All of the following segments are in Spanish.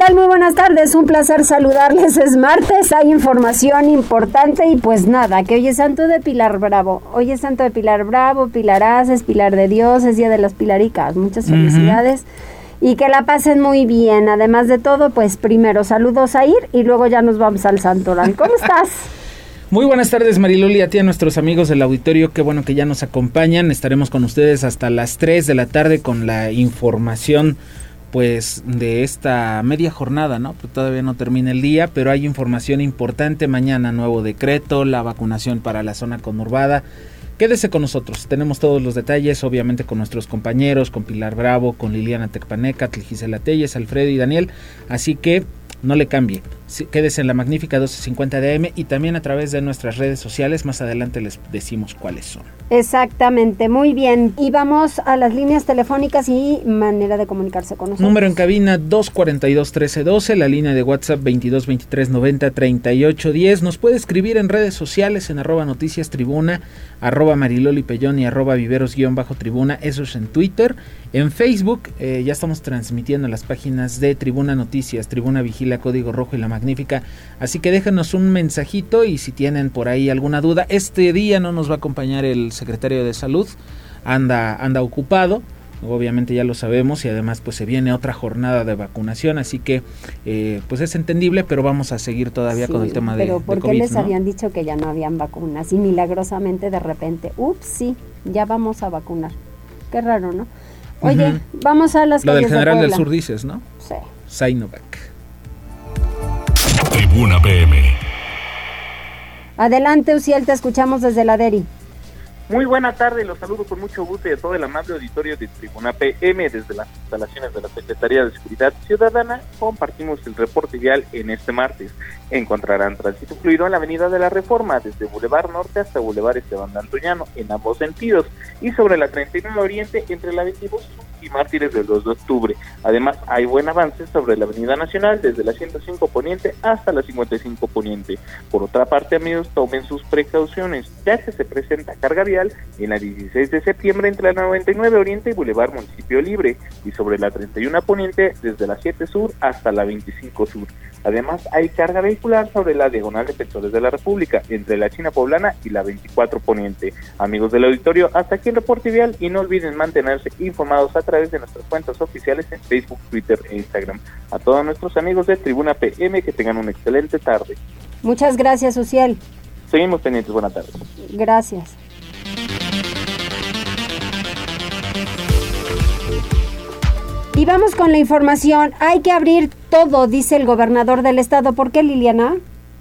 Tal? Muy buenas tardes, un placer saludarles. Es martes, hay información importante y pues nada, que hoy es santo de Pilar Bravo. Hoy es santo de Pilar Bravo, Pilar Aces, Pilar de Dios, es Día de las Pilaricas. Muchas felicidades y que la pasen muy bien. Además de todo, pues primero saludos a Ir y luego ya nos vamos al Santoral. ¿Cómo estás? Muy buenas tardes Mariloli, a ti a nuestros amigos del auditorio, qué bueno que ya nos acompañan, estaremos con ustedes hasta las 3 de la tarde con la información pues de esta media jornada, ¿no? Pues todavía no termina el día, pero hay información importante mañana, nuevo decreto, la vacunación para la zona conurbada. Quédese con nosotros, tenemos todos los detalles, obviamente con nuestros compañeros, con Pilar Bravo, con Liliana Tecpaneca, Gisela Telles, Alfredo y Daniel, así que no le cambie. Quédese en la magnífica 1250 de AM y también a través de nuestras redes sociales. Más adelante les decimos cuáles son. Exactamente, muy bien. Y vamos a las líneas telefónicas y manera de comunicarse con nosotros. Número en cabina 242-1312, la línea de WhatsApp 2223903810. Nos puede escribir en redes sociales en arroba noticias tribuna, arroba mariloli y arroba viveros-tribuna. Eso es en Twitter. En Facebook eh, ya estamos transmitiendo las páginas de Tribuna Noticias, Tribuna Vigila, Código Rojo y La Magnífica. Así que déjenos un mensajito y si tienen por ahí alguna duda, este día no nos va a acompañar el secretario de Salud, anda, anda ocupado. Obviamente ya lo sabemos y además pues se viene otra jornada de vacunación, así que eh, pues es entendible, pero vamos a seguir todavía con el tema de Pero ¿por qué les habían dicho que ya no habían vacunas y milagrosamente de repente, ups, sí, ya vamos a vacunar? Qué raro, ¿no? Oye, vamos a las Lo del general del sur dices, ¿no? Sí. Sinovac. Tribuna PM. Adelante, Uciel, te escuchamos desde la DERI. Muy buena tarde, los saludo con mucho gusto y a todo el amable auditorio de Tribuna PM desde las instalaciones de la Secretaría de Seguridad Ciudadana. Compartimos el reporte vial en este martes. Encontrarán tránsito fluido en la Avenida de la Reforma desde Boulevard Norte hasta Boulevard Esteban de Antoñano en ambos sentidos y sobre la 39 Oriente entre la 22 y Mártires del 2 de octubre. Además, hay buen avance sobre la Avenida Nacional desde la 105 Poniente hasta la 55 Poniente. Por otra parte, amigos, tomen sus precauciones, ya que se presenta carga vial en la 16 de septiembre entre la 99 Oriente y Boulevard Municipio Libre y sobre la 31 Poniente desde la 7 Sur hasta la 25 Sur. Además, hay carga vehicular sobre la diagonal de Petróleos de la República, entre la China Poblana y la 24 Poniente. Amigos del auditorio, hasta aquí el reporte vial y no olviden mantenerse informados a través de nuestras cuentas oficiales en Facebook, Twitter e Instagram. A todos nuestros amigos de Tribuna PM que tengan una excelente tarde. Muchas gracias, Uciel. Seguimos pendientes. Buenas tardes. Gracias. Y vamos con la información. Hay que abrir todo, dice el gobernador del estado. ¿Por qué, Liliana?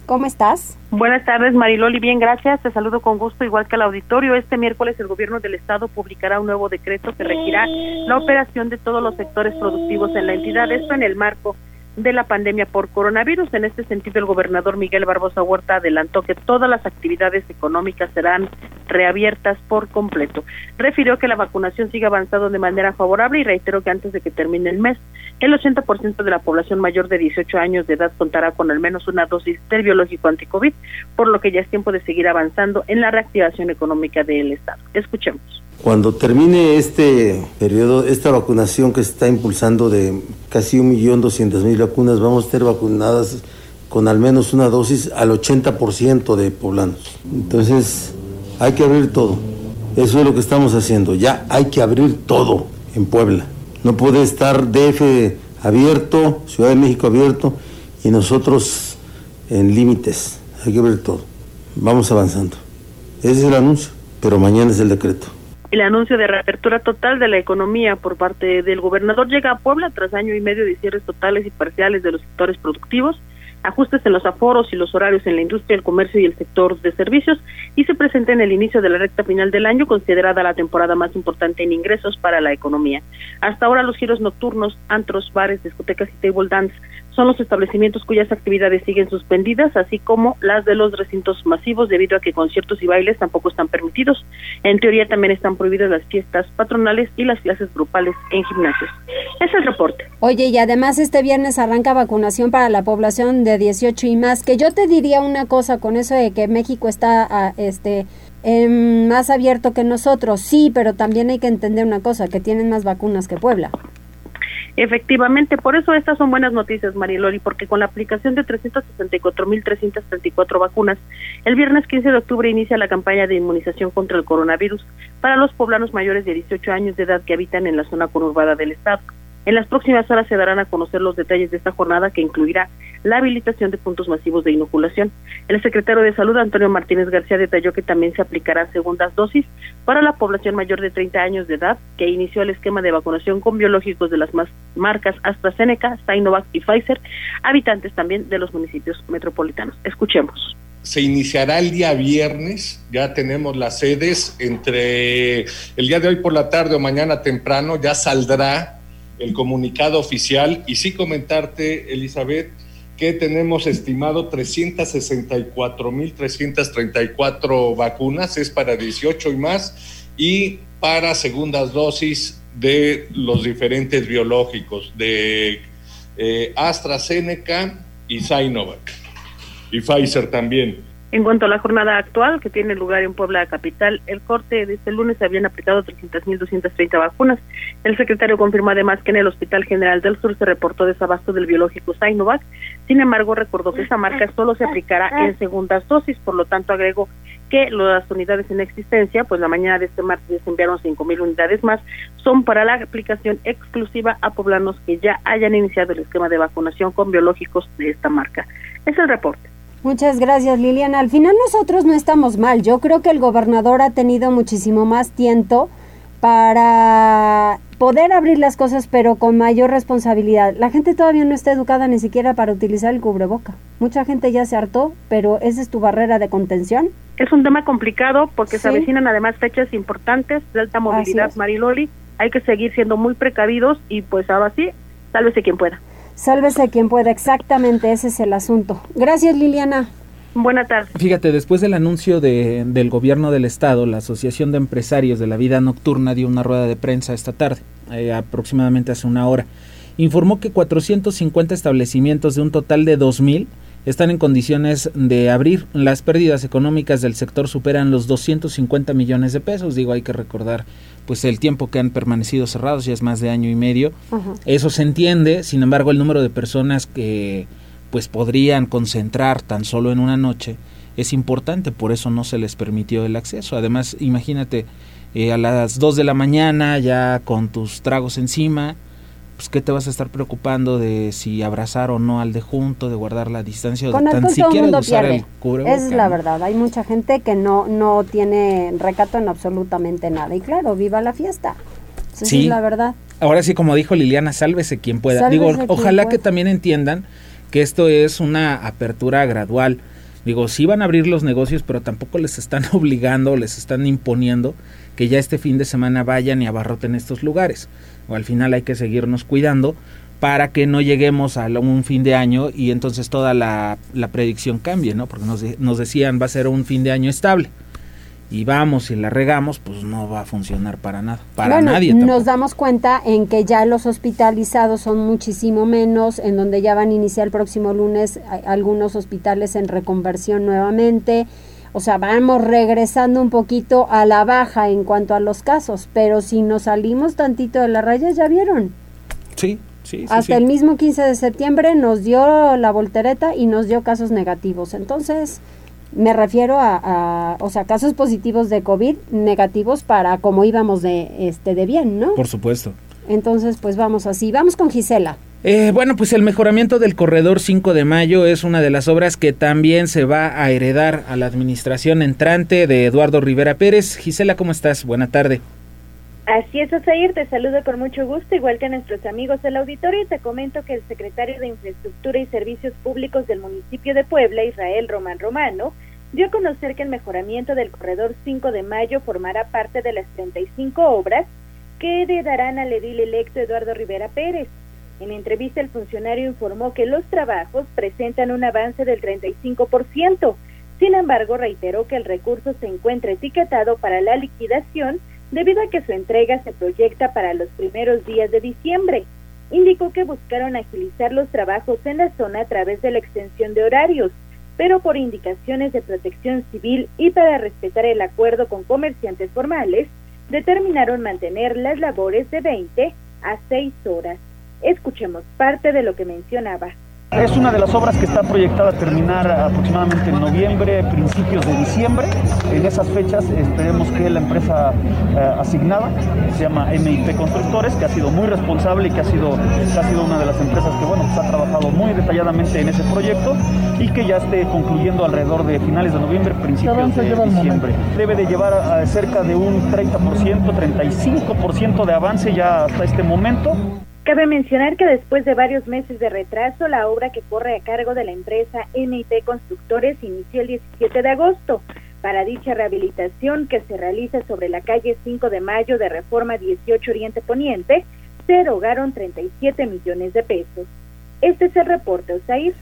¿Cómo estás? Buenas tardes, Mariloli. Bien, gracias. Te saludo con gusto, igual que al auditorio. Este miércoles el gobierno del estado publicará un nuevo decreto que regirá la operación de todos los sectores productivos en la entidad. Esto en el marco de la pandemia por coronavirus. En este sentido, el gobernador Miguel Barbosa Huerta adelantó que todas las actividades económicas serán reabiertas por completo. Refirió que la vacunación sigue avanzando de manera favorable y reiteró que antes de que termine el mes, el 80% de la población mayor de 18 años de edad contará con al menos una dosis del biológico anticovid, por lo que ya es tiempo de seguir avanzando en la reactivación económica del Estado. Escuchemos. Cuando termine este periodo, esta vacunación que se está impulsando de casi 1.200.000 vacunas, vamos a estar vacunadas con al menos una dosis al 80% de poblanos. Entonces, hay que abrir todo. Eso es lo que estamos haciendo. Ya hay que abrir todo en Puebla. No puede estar DF abierto, Ciudad de México abierto y nosotros en límites. Hay que abrir todo. Vamos avanzando. Ese es el anuncio, pero mañana es el decreto. El anuncio de reapertura total de la economía por parte del gobernador llega a Puebla tras año y medio de cierres totales y parciales de los sectores productivos, ajustes en los aforos y los horarios en la industria, el comercio y el sector de servicios y se presenta en el inicio de la recta final del año, considerada la temporada más importante en ingresos para la economía. Hasta ahora los giros nocturnos, antros, bares, discotecas y table dance son los establecimientos cuyas actividades siguen suspendidas, así como las de los recintos masivos, debido a que conciertos y bailes tampoco están permitidos. En teoría también están prohibidas las fiestas patronales y las clases grupales en gimnasios. Es el reporte. Oye, y además este viernes arranca vacunación para la población de 18 y más, que yo te diría una cosa con eso de que México está a, este em, más abierto que nosotros, sí, pero también hay que entender una cosa, que tienen más vacunas que Puebla. Efectivamente, por eso estas son buenas noticias, Mariloli, porque con la aplicación de 364.334 vacunas, el viernes 15 de octubre inicia la campaña de inmunización contra el coronavirus para los poblanos mayores de 18 años de edad que habitan en la zona conurbada del estado. En las próximas horas se darán a conocer los detalles de esta jornada que incluirá la habilitación de puntos masivos de inoculación. El secretario de Salud, Antonio Martínez García, detalló que también se aplicarán segundas dosis para la población mayor de 30 años de edad que inició el esquema de vacunación con biológicos de las marcas AstraZeneca, Sinovac y Pfizer, habitantes también de los municipios metropolitanos. Escuchemos se iniciará el día viernes, ya tenemos las sedes, entre el día de hoy por la tarde o mañana temprano ya saldrá el comunicado oficial y sí comentarte, Elizabeth, que tenemos estimado 364.334 vacunas, es para 18 y más, y para segundas dosis de los diferentes biológicos, de eh, AstraZeneca y Sinovac, y Pfizer también. En cuanto a la jornada actual que tiene lugar en Puebla Capital, el corte de este lunes se habían aplicado 300.230 vacunas. El secretario confirmó además que en el Hospital General del Sur se reportó desabasto del biológico Sinovac. Sin embargo, recordó que esa marca solo se aplicará en segundas dosis, por lo tanto agregó que las unidades en existencia, pues la mañana de este martes se enviaron 5.000 unidades más, son para la aplicación exclusiva a poblanos que ya hayan iniciado el esquema de vacunación con biológicos de esta marca. Es el reporte. Muchas gracias Liliana. Al final nosotros no estamos mal. Yo creo que el gobernador ha tenido muchísimo más tiempo para poder abrir las cosas, pero con mayor responsabilidad. La gente todavía no está educada ni siquiera para utilizar el cubreboca. Mucha gente ya se hartó, pero esa es tu barrera de contención. Es un tema complicado porque se avecinan además fechas importantes de alta movilidad, Mariloli. Hay que seguir siendo muy precavidos y pues ahora sí, sálvese quien pueda. Sálvese quien pueda, exactamente, ese es el asunto. Gracias, Liliana. Buenas tardes. Fíjate, después del anuncio de, del gobierno del estado, la Asociación de Empresarios de la Vida Nocturna dio una rueda de prensa esta tarde, eh, aproximadamente hace una hora. Informó que 450 establecimientos de un total de 2.000 están en condiciones de abrir. Las pérdidas económicas del sector superan los 250 millones de pesos. Digo, hay que recordar pues el tiempo que han permanecido cerrados, ya es más de año y medio. Eso se entiende, sin embargo, el número de personas que pues podrían concentrar tan solo en una noche es importante, por eso no se les permitió el acceso. Además, imagínate, eh, a las 2 de la mañana ya con tus tragos encima, pues qué te vas a estar preocupando de si abrazar o no al de junto, de guardar la distancia o de tan siquiera de usar el cubrebocas. Es la verdad, hay mucha gente que no no tiene recato en absolutamente nada y claro, viva la fiesta. sí, es la verdad. Ahora sí como dijo Liliana, sálvese quien pueda. Digo, ojalá que también entiendan que esto es una apertura gradual. Digo, sí van a abrir los negocios, pero tampoco les están obligando, les están imponiendo que ya este fin de semana vayan y abarroten estos lugares o al final hay que seguirnos cuidando para que no lleguemos a un fin de año y entonces toda la, predicción cambie, ¿no? Porque nos, nos, decían va a ser un fin de año estable. Y vamos, y la regamos, pues no va a funcionar para nada, para nadie. Nos damos cuenta en que ya los hospitalizados son muchísimo menos, en donde ya van a iniciar el próximo lunes algunos hospitales en reconversión nuevamente o sea, vamos regresando un poquito a la baja en cuanto a los casos, pero si nos salimos tantito de la raya, ya vieron. Sí, sí. Hasta el mismo 15 de septiembre nos dio la voltereta y nos dio casos negativos. Entonces, me refiero a, o sea, casos positivos de COVID negativos para como íbamos de, este, de bien, ¿no? Por supuesto. Entonces, pues vamos así. Vamos con Gisela. Eh, bueno, pues el mejoramiento del corredor 5 de mayo es una de las obras que también se va a heredar a la administración entrante de Eduardo Rivera Pérez. Gisela, ¿cómo estás? Buena tarde. Así es, Osair, te saludo con mucho gusto, igual que a nuestros amigos del auditorio, y te comento que el secretario de Infraestructura y Servicios Públicos del municipio de Puebla, Israel Román Romano, dio a conocer que el mejoramiento del corredor 5 de mayo formará parte de las 35 obras que heredarán al edil electo Eduardo Rivera Pérez. En entrevista el funcionario informó que los trabajos presentan un avance del 35%. Sin embargo, reiteró que el recurso se encuentra etiquetado para la liquidación debido a que su entrega se proyecta para los primeros días de diciembre. Indicó que buscaron agilizar los trabajos en la zona a través de la extensión de horarios, pero por indicaciones de protección civil y para respetar el acuerdo con comerciantes formales, determinaron mantener las labores de 20 a 6 horas. Escuchemos parte de lo que mencionaba. Es una de las obras que está proyectada a terminar aproximadamente en noviembre, principios de diciembre. En esas fechas esperemos que la empresa eh, asignada, se llama MIP Constructores, que ha sido muy responsable y que ha sido, ha sido una de las empresas que bueno, pues ha trabajado muy detalladamente en ese proyecto y que ya esté concluyendo alrededor de finales de noviembre, principios de diciembre. Debe de llevar a cerca de un 30%, 35% de avance ya hasta este momento. Cabe mencionar que después de varios meses de retraso, la obra que corre a cargo de la empresa NIT Constructores inició el 17 de agosto. Para dicha rehabilitación que se realiza sobre la calle 5 de Mayo de Reforma 18 Oriente Poniente, se erogaron 37 millones de pesos. Este es el reporte, Osair.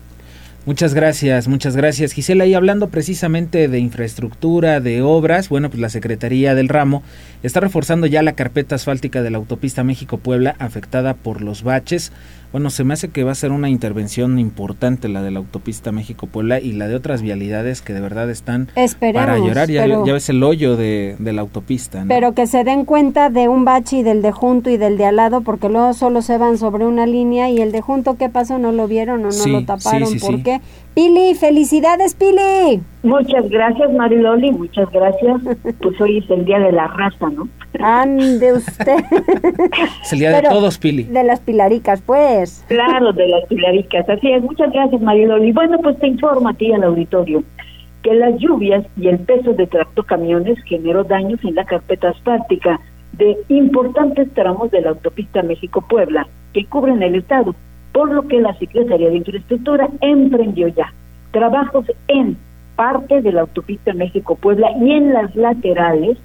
Muchas gracias, muchas gracias Gisela. Y hablando precisamente de infraestructura, de obras, bueno, pues la Secretaría del Ramo está reforzando ya la carpeta asfáltica de la autopista México-Puebla afectada por los baches. Bueno, se me hace que va a ser una intervención importante la de la autopista México-Puebla y la de otras vialidades que de verdad están para llorar. Ya, ya, ves el hoyo de, la autopista. Pero que se den cuenta de un bache y del de junto y del de al lado, porque luego solo se van sobre una línea y el de junto, ¿qué pasó? ¿No lo vieron o no lo taparon? ¿Por qué? Pili, felicidades, Pili. Muchas gracias, Mariloli, muchas gracias. Pues hoy es el día de la raza, ¿no? Ande usted. es el día de todos, Pili. De las pilaricas, pues. Claro, de las pilaricas, así es. Muchas gracias, Mariloli. Bueno, pues te informo a ti, al auditorio, que las lluvias y el peso de tractocamiones generó daños en la carpeta asfáltica de importantes tramos de la autopista México-Puebla que cubren el estado por lo que la Secretaría de Infraestructura emprendió ya trabajos en parte de la autopista México-Puebla y en las laterales,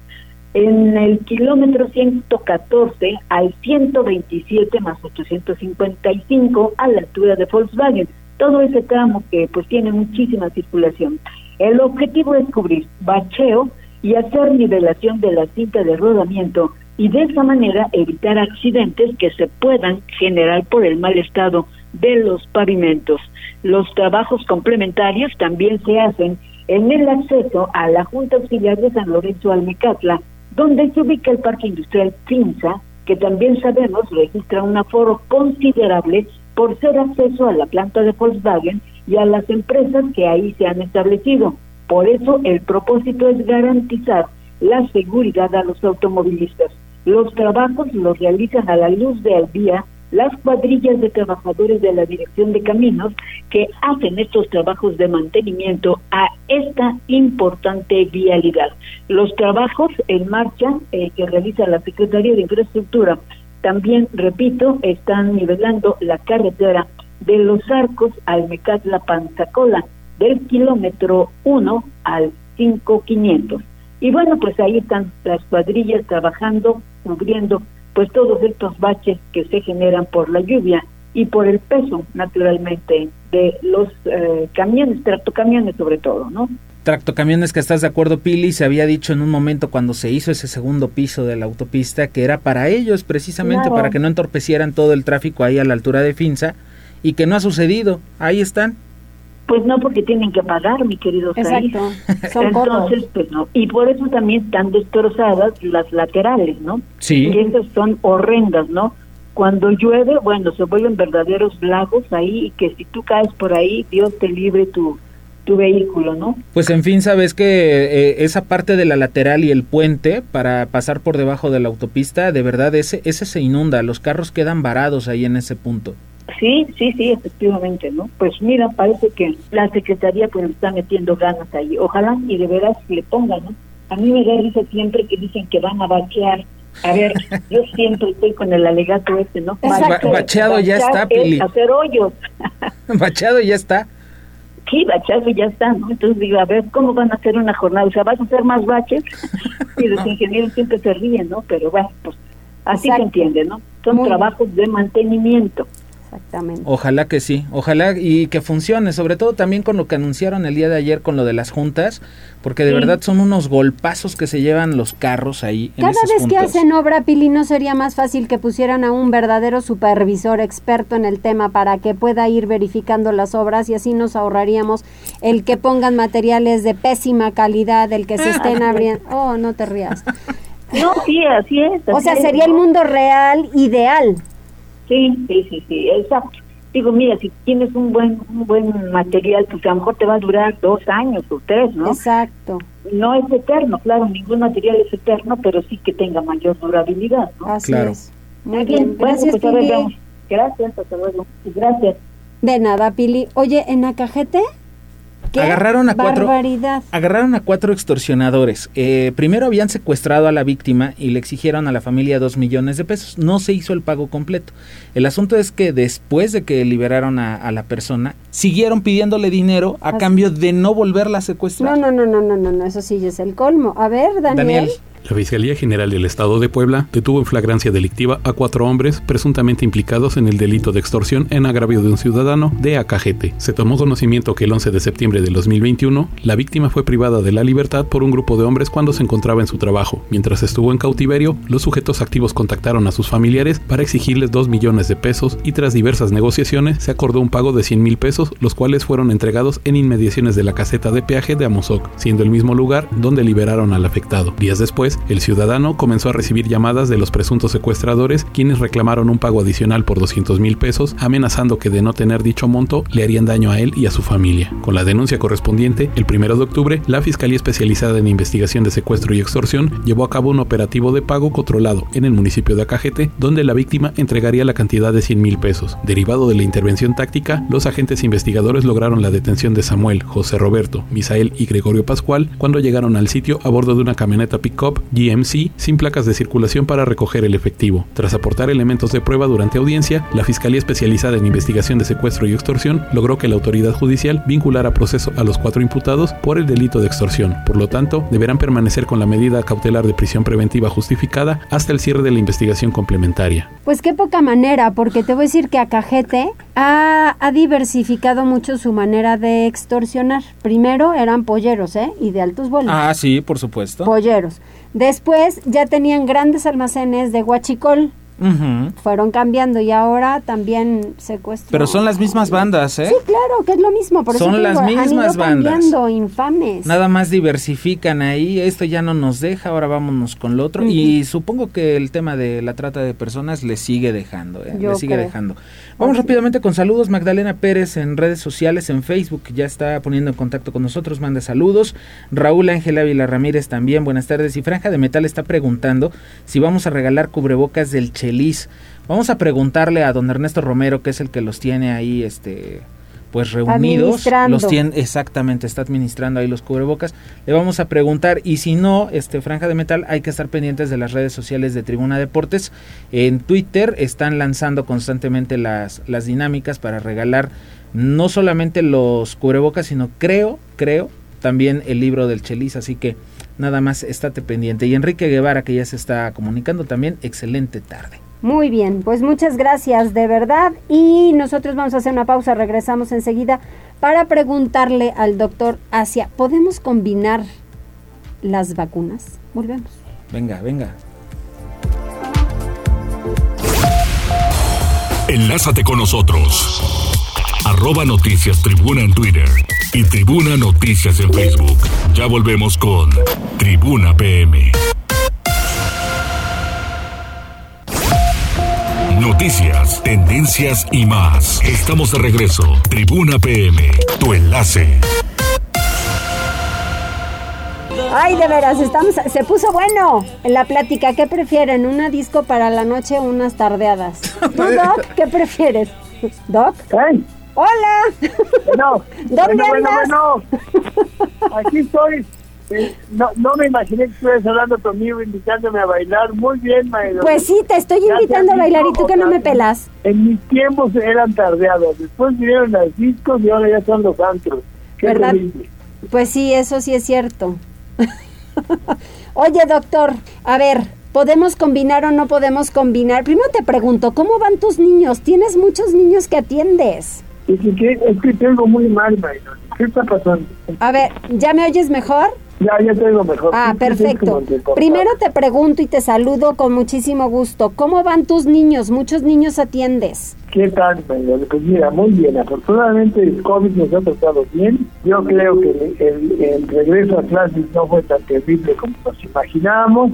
en el kilómetro 114 al 127 más 855 a la altura de Volkswagen. Todo ese tramo que pues tiene muchísima circulación. El objetivo es cubrir bacheo y hacer nivelación de la cinta de rodamiento y de esa manera evitar accidentes que se puedan generar por el mal estado de los pavimentos. Los trabajos complementarios también se hacen en el acceso a la Junta Auxiliar de San Lorenzo Almecatla, donde se ubica el Parque Industrial Cinza, que también sabemos registra un aforo considerable por ser acceso a la planta de Volkswagen y a las empresas que ahí se han establecido. Por eso el propósito es garantizar la seguridad a los automovilistas. Los trabajos los realizan a la luz del día las cuadrillas de trabajadores de la Dirección de Caminos que hacen estos trabajos de mantenimiento a esta importante vialidad. Los trabajos en marcha eh, que realiza la Secretaría de Infraestructura también, repito, están nivelando la carretera de los arcos al Mecatla Panzacola del kilómetro 1 al 5500. Y bueno, pues ahí están las cuadrillas trabajando, cubriendo pues todos estos baches que se generan por la lluvia y por el peso, naturalmente, de los eh, camiones, tractocamiones sobre todo, ¿no? Tractocamiones que estás de acuerdo, Pili, se había dicho en un momento cuando se hizo ese segundo piso de la autopista que era para ellos, precisamente para que no entorpecieran todo el tráfico ahí a la altura de Finza, y que no ha sucedido. Ahí están. Pues no, porque tienen que pagar, mi querido Exacto. Son Entonces, pues no. Y por eso también están destrozadas las laterales, ¿no? Sí. Y esas son horrendas, ¿no? Cuando llueve, bueno, se vuelven verdaderos lagos ahí y que si tú caes por ahí, Dios te libre tu, tu vehículo, ¿no? Pues en fin, sabes que eh, esa parte de la lateral y el puente para pasar por debajo de la autopista, de verdad, ese, ese se inunda, los carros quedan varados ahí en ese punto. Sí, sí, sí, efectivamente, ¿no? Pues mira, parece que la Secretaría pues está metiendo ganas ahí. Ojalá y de veras le pongan, ¿no? A mí me da risa siempre que dicen que van a bachear. A ver, yo siempre estoy con el alegato este, ¿no? bacheado ya está, Pili. Hacer hoyos. bacheado ya está. Sí, bacheado ya está, ¿no? Entonces digo, a ver, ¿cómo van a hacer una jornada? O sea, ¿vas a hacer más baches? y los ingenieros siempre se ríen, ¿no? Pero bueno, pues así se entiende, ¿no? Son trabajos de mantenimiento. Exactamente. Ojalá que sí, ojalá y que funcione, sobre todo también con lo que anunciaron el día de ayer con lo de las juntas, porque de Sí. verdad son unos golpazos que se llevan los carros ahí. Cada vez que hacen obra, Pili, ¿no sería más fácil que pusieran a un verdadero supervisor experto en el tema para que pueda ir verificando las obras y así nos ahorraríamos el que pongan materiales de pésima calidad, el que se estén abriendo... Oh, no te rías. No, sí, así es. O sea, es, sería el mundo real ideal. Sí, sí, sí, sí, exacto. Digo, mira, si tienes un buen un buen material, pues a lo mejor te va a durar dos años o tres, ¿no? Exacto. No es eterno, claro, ningún material es eterno, pero sí que tenga mayor durabilidad, ¿no? Así Claro. es. Muy bien. bien, bueno, Gracias, pues Pili. Gracias, hasta luego. Gracias. De nada, Pili. Oye, ¿en Acajete? ¿Qué Agarraron a cuatro-. Agarraron a cuatro extorsionadores. Eh, primero habían secuestrado a la víctima y le exigieron a la familia dos millones de pesos. No se hizo el pago completo. El asunto es que después de que liberaron a, a la persona, siguieron pidiéndole dinero a Así. cambio de no volverla a secuestrar. No, no, no, no, no, no, no, eso sí es el colmo. A ver, Daniel. Daniel. La Fiscalía General del Estado de Puebla detuvo en flagrancia delictiva a cuatro hombres presuntamente implicados en el delito de extorsión en agravio de un ciudadano de Acajete. Se tomó conocimiento que el 11 de septiembre del 2021 la víctima fue privada de la libertad por un grupo de hombres cuando se encontraba en su trabajo. Mientras estuvo en cautiverio, los sujetos activos contactaron a sus familiares para exigirles 2 millones de pesos y tras diversas negociaciones se acordó un pago de 100 mil pesos, los cuales fueron entregados en inmediaciones de la caseta de peaje de Amozoc, siendo el mismo lugar donde liberaron al afectado. Días después, el ciudadano comenzó a recibir llamadas de los presuntos secuestradores, quienes reclamaron un pago adicional por 200 mil pesos, amenazando que de no tener dicho monto le harían daño a él y a su familia. Con la denuncia correspondiente, el 1 de octubre, la Fiscalía Especializada en Investigación de Secuestro y Extorsión llevó a cabo un operativo de pago controlado en el municipio de Acajete, donde la víctima entregaría la cantidad de 100 mil pesos. Derivado de la intervención táctica, los agentes investigadores lograron la detención de Samuel, José Roberto, Misael y Gregorio Pascual cuando llegaron al sitio a bordo de una camioneta pick-up GMC sin placas de circulación para recoger el efectivo. Tras aportar elementos de prueba durante audiencia, la Fiscalía Especializada en Investigación de Secuestro y Extorsión logró que la autoridad judicial vinculara a proceso a los cuatro imputados por el delito de extorsión. Por lo tanto, deberán permanecer con la medida cautelar de prisión preventiva justificada hasta el cierre de la investigación complementaria. Pues qué poca manera, porque te voy a decir que Acajete ha, ha diversificado mucho su manera de extorsionar. Primero eran polleros, ¿eh? Y de altos vuelos. Ah, sí, por supuesto. Polleros. Después ya tenían grandes almacenes de Fueron cambiando y ahora también secuestro. Pero son las mismas bandas, ¿eh? Sí, claro, que es lo mismo. Por Son las digo, mismas bandas. cambiando, infames. Nada más diversifican ahí, esto ya no nos deja, ahora vámonos con lo otro. Y supongo que el tema de la trata de personas le sigue dejando, ¿eh? Le sigue creo. dejando. Vamos Así. rápidamente con saludos. Magdalena Pérez en redes sociales, en Facebook, ya está poniendo en contacto con nosotros, manda saludos. Raúl Ángel Ávila Ramírez también, buenas tardes. Y Franja de Metal está preguntando si vamos a regalar cubrebocas del Chelis. Vamos a preguntarle a don Ernesto Romero, que es el que los tiene ahí, este pues reunidos, Administrando. los tiene exactamente, está administrando ahí los cubrebocas. Le vamos a preguntar y si no, este Franja de Metal, hay que estar pendientes de las redes sociales de Tribuna Deportes. En Twitter están lanzando constantemente las las dinámicas para regalar no solamente los cubrebocas, sino creo, creo también el libro del Chelis, así que nada más estate pendiente. Y Enrique Guevara que ya se está comunicando también, excelente tarde. Muy bien, pues muchas gracias de verdad y nosotros vamos a hacer una pausa, regresamos enseguida para preguntarle al doctor Asia, ¿podemos combinar las vacunas? Volvemos. Venga, venga. Enlázate con nosotros. Arroba Noticias Tribuna en Twitter y Tribuna Noticias en Facebook. Ya volvemos con Tribuna PM. Noticias, tendencias y más. Estamos de regreso. Tribuna PM, tu enlace. Ay, de veras, estamos, se puso bueno en la plática. ¿Qué prefieren? ¿Una disco para la noche o unas tardeadas? ¿Tú, Doc, qué prefieres? ¿Doc? ¡Hola! No, ¿Dónde bueno, bueno, andas? bueno. Aquí estoy. Eh, No, no me imaginé que estuvieras hablando conmigo, invitándome a bailar. Muy bien, Maelo. Pues sí, te estoy invitando a bailar y tú que no me pelas. En mis tiempos eran tardeados. Después vinieron las discos y ahora ya son los antros. Qué ¿Verdad? terrible. Pues sí, eso sí es cierto. Oye, doctor, a ver, ¿Podemos combinar o no podemos combinar? Primero te pregunto, ¿cómo van tus niños? ¿Tienes muchos niños que atiendes? Es que, es que tengo muy mal, Mariloli. ¿Qué está pasando? A ver, ¿ya me oyes mejor? Ya, ya tengo mejor. Ah, perfecto. te. Primero te pregunto y te saludo con muchísimo gusto. ¿Cómo van tus niños? ¿Muchos niños atiendes? ¿Qué tal, Mariloli? Pues mira, muy bien. Afortunadamente el COVID nos ha tratado bien. Yo creo que el, el regreso a clases no fue tan terrible como nos imaginábamos.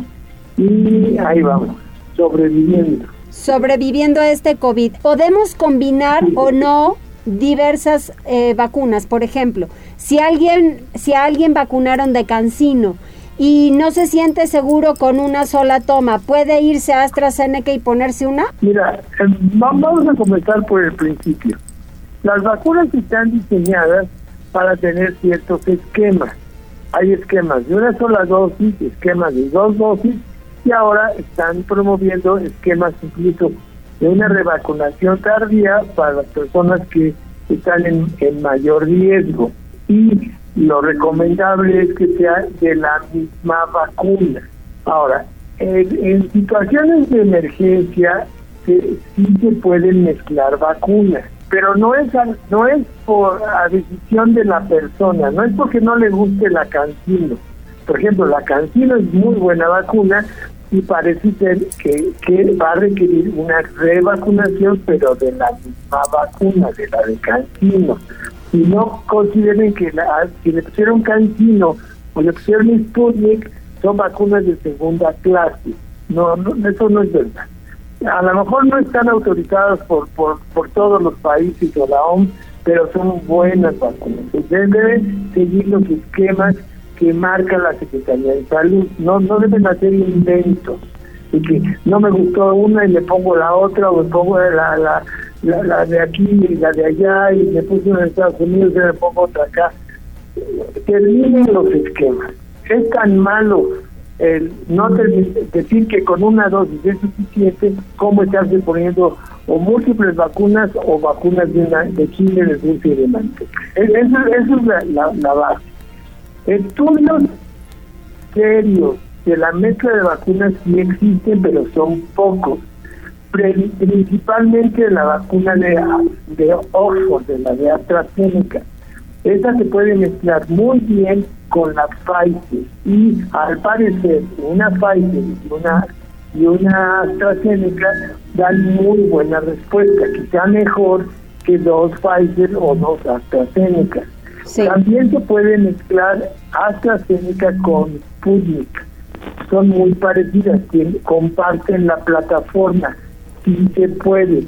Y ahí vamos, sobreviviendo. Sobreviviendo a este COVID, ¿podemos combinar o no diversas eh, vacunas? Por ejemplo, si alguien, si alguien vacunaron de cancino y no se siente seguro con una sola toma, ¿puede irse a AstraZeneca y ponerse una? Mira, va- vamos a comenzar por el principio. Las vacunas están diseñadas para tener ciertos esquemas. Hay esquemas de una sola dosis, esquemas de dos dosis, y ahora están promoviendo esquemas incluso de una revacunación tardía para las personas que están en, mayor riesgo. Y lo recomendable es que sea de la misma vacuna. Ahora, en, en situaciones de emergencia se- sí se pueden mezclar vacunas, pero no es a- no es por a decisión de la persona, no es porque no le guste la cancino. Por ejemplo, la cancino es muy buena vacuna y parece ser que, que va a requerir una revacunación, pero de la misma vacuna, de la de cancino. Y no consideren que la, si le pusieron cancino o le pusieron Sputnik, son vacunas de segunda clase. No, no, eso no es verdad. A lo mejor no están autorizadas por, por, por todos los países o la OMS, pero son buenas vacunas. Ustedes deben seguir los esquemas que marca la Secretaría de Salud. No, no deben hacer inventos. Y que no me gustó una y le pongo la otra, o me pongo la, la, la, de aquí y la de allá, y me puse en Estados Unidos y me pongo otra acá. Terminen los esquemas. Es tan malo el no decir que con una dosis es suficiente, como estarse poniendo o múltiples vacunas o vacunas de, una, de chile, de dulce y de manteca. Es- Eso, es la base. Estudios serios de la mezcla de vacunas sí existen, pero son pocos. Principalmente la vacuna de, de Oxford, de la de AstraZeneca. Esta se puede mezclar muy bien con la Pfizer y al parecer una Pfizer y una y una AstraZeneca dan muy buena respuesta, quizá mejor que dos Pfizer o dos AstraZeneca. También se puede mezclar AstraZeneca con Sputnik. Son muy parecidas, comparten la plataforma, sí se puede.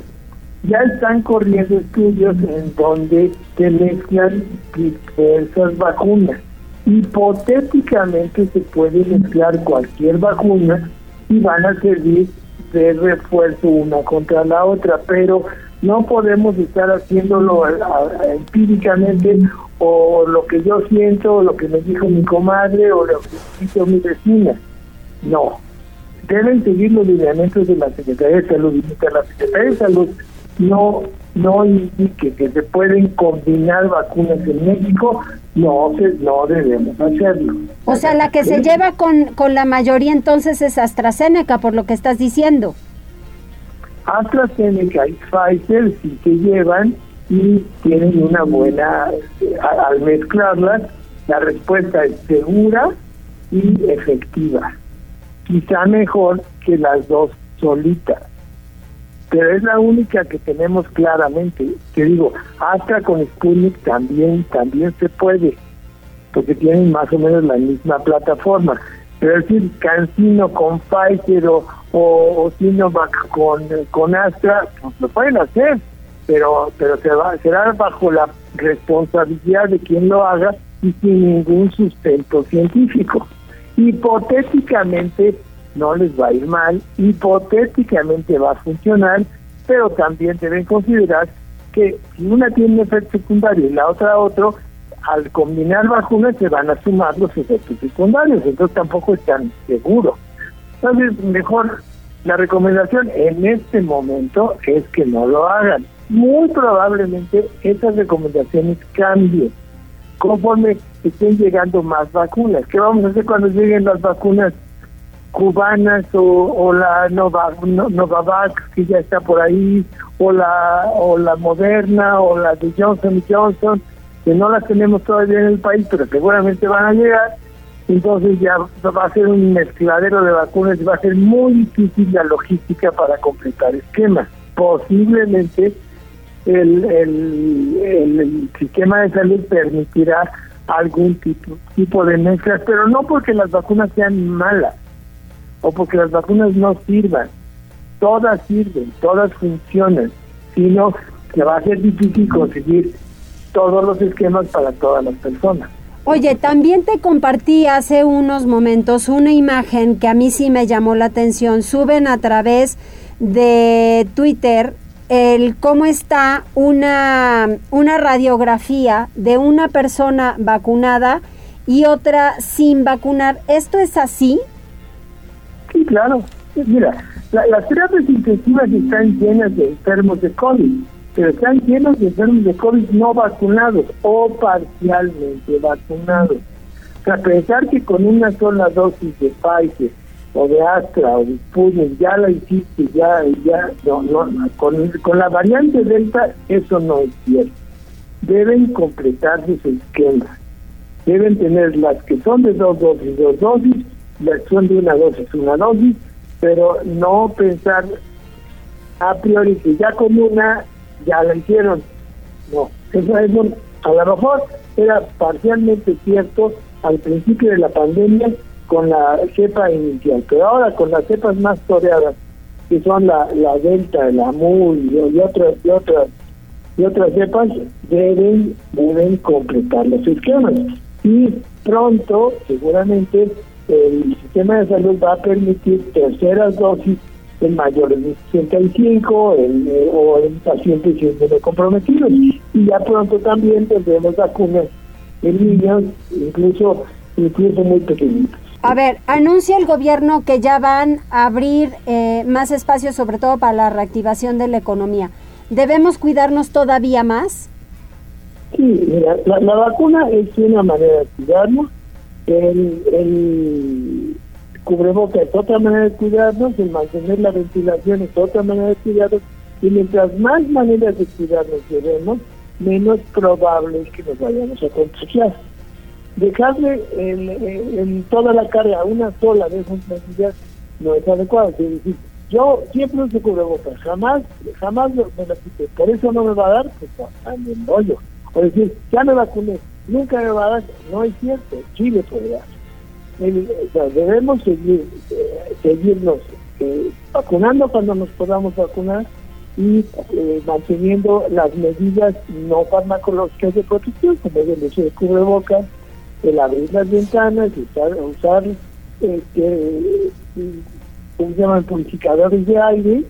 Ya están corriendo estudios en donde se mezclan diversas vacunas. Hipotéticamente se puede mezclar cualquier vacuna y van a servir de refuerzo una contra la otra, pero no podemos estar haciéndolo a- empíricamente o lo que yo siento, o lo que me dijo mi comadre o lo que dijo mi vecina. No, deben seguir los lineamientos de la Secretaría de Salud y mientras la Secretaría de Salud no no indique que se pueden combinar vacunas en México, no se, no debemos hacerlo. O sea, la que se lleva con, con la mayoría entonces es AstraZeneca, por lo que estás diciendo. AstraZeneca y Pfizer sí se llevan y tienen una buena, a- al mezclarlas, la respuesta es segura y efectiva. Quizá mejor que las dos solitas. Pero es la única que tenemos claramente. Te digo, Astra con Sputnik también, también se puede, porque tienen más o menos la misma plataforma. Pero decir, Cancino con Pfizer o, o, o Sinovac con, con Astra, pues lo pueden hacer, pero pero se va, será bajo la responsabilidad de quien lo haga y sin ningún sustento científico. Hipotéticamente no les va a ir mal, hipotéticamente va a funcionar, pero también deben considerar que si una tiene efecto secundario y la otra otro, al combinar vacunas se van a sumar los efectos secundarios, entonces tampoco es tan seguro. Entonces, mejor la recomendación en este momento es que no lo hagan. Muy probablemente esas recomendaciones cambien conforme estén llegando más vacunas. ¿Qué vamos a hacer cuando lleguen las vacunas cubanas o, la Nova, Novavax que ya está por ahí o la o la Moderna o la de Johnson Johnson que no las tenemos todavía en el país pero seguramente van a llegar entonces ya va a ser un mezcladero de vacunas y va a ser muy difícil la logística para completar esquemas posiblemente el, el, sistema de salud permitirá algún tipo, tipo de mezclas pero no porque las vacunas sean malas o porque las vacunas no sirvan. Todas sirven, todas funcionan, sino que va a ser difícil conseguir todos los esquemas para todas las personas. Oye, también te compartí hace unos momentos una imagen que a mí sí me llamó la atención. Suben a través de Twitter el cómo está una, una radiografía de una persona vacunada y otra sin vacunar. ¿Esto es así? Sí, claro. Mira, las terapias intensivas están llenas de enfermos de COVID, pero están llenos de enfermos de COVID no vacunados o parcialmente vacunados. O sea, pensar que con una sola dosis de Pfizer o de Astra o de Sputnik ya la hiciste, ya, ya, no, no, con, con la variante Delta eso no es cierto. Deben completarse su esquema. Deben tener las que son de dos dosis, dos dosis, la acción de una dosis, una dosis, pero no pensar a priori que ya con una ya la hicieron. No, eso es a lo mejor era parcialmente cierto al principio de la pandemia con la cepa inicial, pero ahora con las cepas más toreadas, que son la, delta, la mu y, otras otras otras cepas, deben deben completar los esquemas y pronto seguramente el sistema de salud va a permitir terceras dosis en mayores de 65 eh, o en pacientes comprometidos. Y ya pronto también tendremos vacunas en niños, incluso, incluso muy pequeñitos. A ver, anuncia el gobierno que ya van a abrir eh, más espacios, sobre todo para la reactivación de la economía. ¿Debemos cuidarnos todavía más? Sí, mira, la, la vacuna es una manera de cuidarnos el, el cubreboca es otra manera de cuidarnos, el mantener la ventilación es otra manera de cuidarnos, y mientras más maneras de cuidarnos llevemos, menos probable es que nos vayamos a contagiar. Dejarle en, toda la carga una sola de esas medidas no es adecuado. Es decir, yo siempre uso cubrebocas, jamás, jamás me la quité. Por eso no me va a dar, pues también rollo. O decir, ya me vacuné, nunca me va a dar, no es cierto, Chile puede dar. Debemos seguir, eh, seguirnos eh, vacunando cuando nos podamos vacunar y eh, manteniendo las medidas no farmacológicas de protección, como el uso de cubrebocas, el abrir las ventanas, usar, usar este, ¿cómo se llaman? purificadores de aire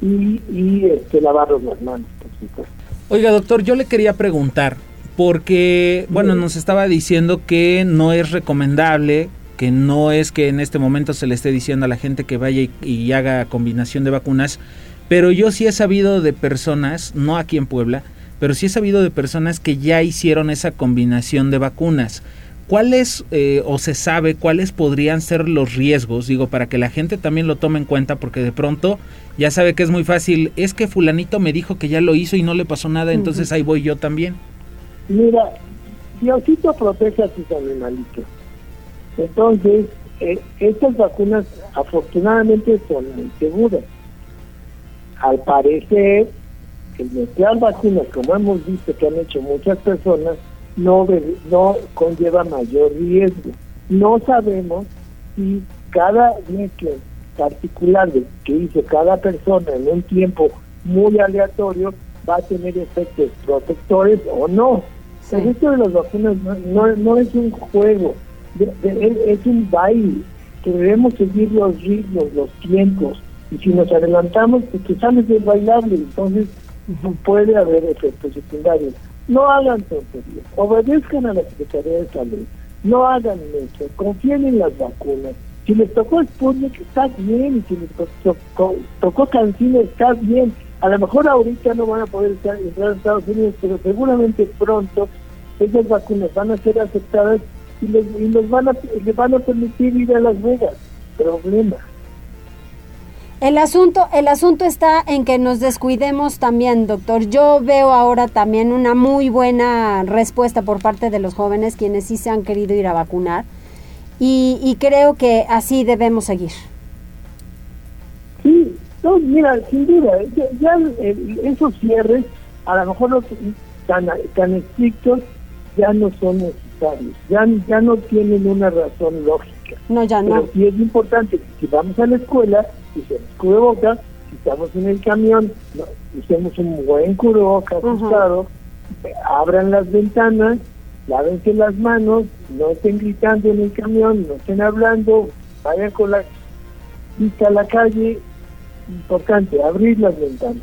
y, y este, lavarnos las manos, por supuesto. Oiga, doctor, yo le quería preguntar, porque, bueno, nos estaba diciendo que no es recomendable, que no es que en este momento se le esté diciendo a la gente que vaya y, haga combinación de vacunas, pero yo sí he sabido de personas, no aquí en Puebla, pero sí he sabido de personas que ya hicieron esa combinación de vacunas. ¿Cuáles eh, o se sabe cuáles podrían ser los riesgos? Digo, para que la gente también lo tome en cuenta, porque de pronto ya sabe que es muy fácil. Es que fulanito me dijo que ya lo hizo y no le pasó nada, entonces ahí voy yo también. Mira, Diosito protege a sus animalitos. Entonces, eh, estas vacunas afortunadamente son seguras. Al parecer, el mezclar vacunas, como hemos visto que han hecho muchas personas, no, no conlleva mayor riesgo. No sabemos si cada mezcla particular de, que hizo cada persona en un tiempo muy aleatorio va a tener efectos protectores o no. El esto de las vacunas no, no, es un juego, es un baile, que debemos seguir los ritmos, los tiempos, y si nos adelantamos, pues que sabes es bailable, entonces puede haber efectos secundarios. No hagan tonterías, obedezcan a la Secretaría de Salud, no hagan eso, confíen en las vacunas. Si les tocó Sputnik, está bien, si les tocó, tocó Cancino, está bien, a lo mejor ahorita no van a poder estar, entrar a Estados Unidos, pero seguramente pronto esas vacunas van a ser aceptadas y les, van, a, les van a permitir ir a Las Vegas. problema. El asunto, el asunto está en que nos descuidemos también, doctor. Yo veo ahora también una muy buena respuesta por parte de los jóvenes quienes sí se han querido ir a vacunar y, y creo que así debemos seguir. Sí, no, mira, sin duda, ya, ya, eh, esos cierres, a lo mejor tan estrictos, ya no son necesarios, ya, ya no tienen una razón lógica. No, ya no. Pero sí es importante que si vamos a la escuela, usemos cubrebocas, si estamos en el camión, no, usemos un buen cubrebocas ajustado, eh, abran las ventanas, lávense las manos, no estén gritando en el camión, no estén hablando, vayan con la vista a la calle, importante, abrir las ventanas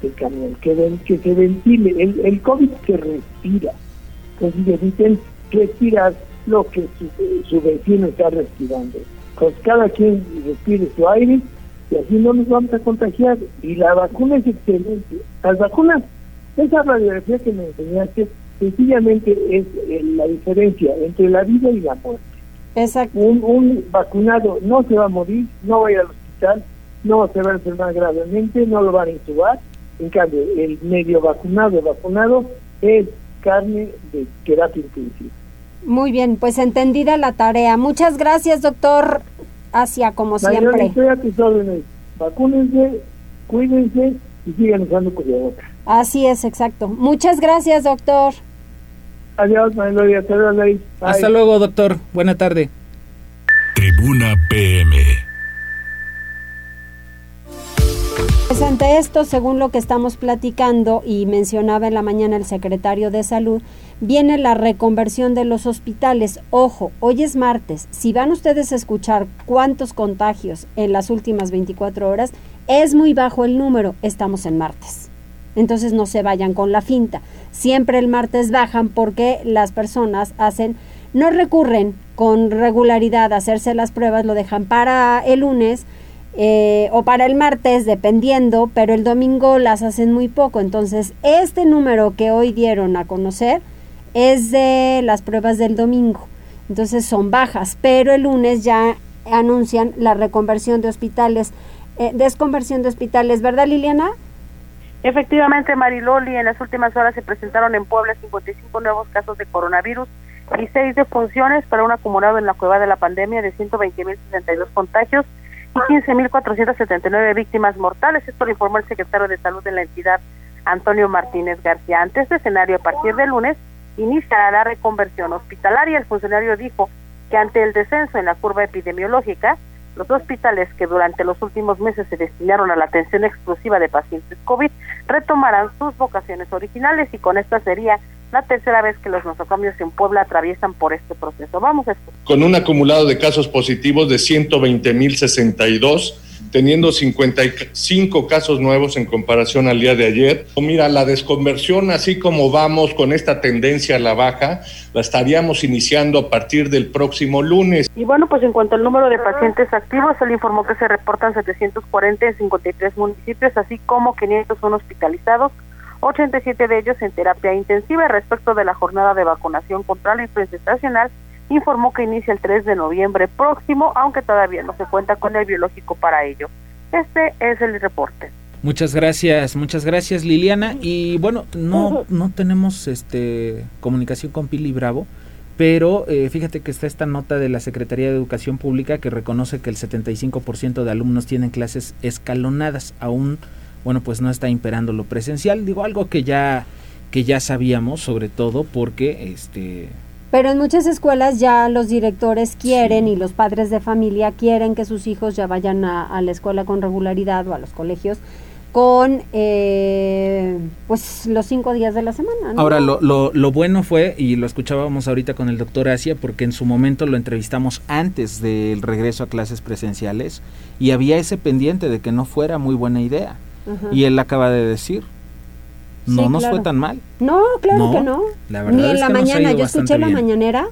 del camión, que, ven, que se ventile, el, el COVID se respira, entonces eviten respirar lo que su, su vecino está respirando. Pues cada quien respire su aire y así no nos vamos a contagiar. Y la vacuna es excelente. Las vacunas, esa radiografía que me enseñaste, sencillamente es eh, la diferencia entre la vida y la muerte. Exacto. Un, un vacunado no se va a morir, no va a ir al hospital, no se va a enfermar gravemente, no lo van a intubar. En cambio, el medio vacunado, vacunado, es carne de terapia intensiva. Muy bien, pues entendida la tarea. Muchas gracias, doctor Asia, como Mañana siempre. estoy a tus órdenes. Vacúnense, cuídense y sigan usando cubrebocas. Así es, exacto. Muchas gracias, doctor. Adiós. Hasta luego, doctor. Buena tarde. Tribuna PM. Pues ante esto, según lo que estamos platicando y mencionaba en la mañana el secretario de Salud, viene la reconversión de los hospitales. Ojo, hoy es martes. Si van ustedes a escuchar cuántos contagios en las últimas 24 horas, es muy bajo el número. Estamos en martes. Entonces no se vayan con la finta. Siempre el martes bajan porque las personas hacen, no recurren con regularidad a hacerse las pruebas, lo dejan para el lunes eh, o para el martes, dependiendo, pero el domingo las hacen muy poco. Entonces, este número que hoy dieron a conocer es de las pruebas del domingo. Entonces son bajas, pero el lunes ya anuncian la reconversión de hospitales, eh, desconversión de hospitales, ¿verdad Liliana? Efectivamente, Mariloli, en las últimas horas se presentaron en Puebla 55 nuevos casos de coronavirus y 6 defunciones para un acumulado en la cueva de la pandemia de 120.062 contagios 15.479 víctimas mortales. Esto lo informó el secretario de Salud de la entidad, Antonio Martínez García. Ante este escenario, a partir del lunes, iniciará la reconversión hospitalaria. El funcionario dijo que ante el descenso en la curva epidemiológica, los hospitales que durante los últimos meses se destinaron a la atención exclusiva de pacientes COVID retomarán sus vocaciones originales y con esta sería la tercera vez que los nosocomios en Puebla atraviesan por este proceso. Vamos a escuchar. Con un acumulado de casos positivos de 120.062, teniendo 55 casos nuevos en comparación al día de ayer. Mira, la desconversión, así como vamos con esta tendencia a la baja, la estaríamos iniciando a partir del próximo lunes. Y bueno, pues en cuanto al número de pacientes activos, él informó que se reportan 740 en 53 municipios, así como 501 hospitalizados, 87 de ellos en terapia intensiva. Respecto de la jornada de vacunación contra la influenza estacional, informó que inicia el 3 de noviembre próximo, aunque todavía no se cuenta con el biológico para ello. Este es el reporte. Muchas gracias, muchas gracias Liliana. Y bueno, no, no tenemos este comunicación con Pili Bravo, pero eh, fíjate que está esta nota de la Secretaría de Educación Pública que reconoce que el 75% de alumnos tienen clases escalonadas, aún, bueno, pues no está imperando lo presencial. Digo, algo que ya, que ya sabíamos, sobre todo porque este pero en muchas escuelas ya los directores quieren y los padres de familia quieren que sus hijos ya vayan a, a la escuela con regularidad o a los colegios con eh, pues los cinco días de la semana. ¿no? Ahora, lo, lo, lo, bueno fue, y lo escuchábamos ahorita con el doctor Asia, porque en su momento lo entrevistamos antes del regreso a clases presenciales, y había ese pendiente de que no fuera muy buena idea. Y él acaba de decir, no sí, nos claro. fue tan mal. No, claro no, que no. La verdad Ni en es la que mañana, yo escuché la mañanera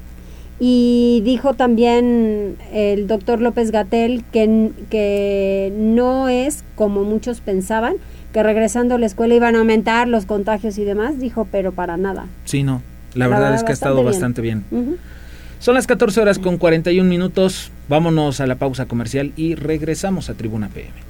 y dijo también el doctor López Gatel que, que no es como muchos pensaban, que regresando a la escuela iban a aumentar los contagios y demás, dijo, pero para nada. Sí, no. La, la verdad, verdad, es que ha estado bien. bastante bien. Uh -huh. Son las 14 horas con 41 minutos. Vámonos a la pausa comercial y regresamos a Tribuna PM.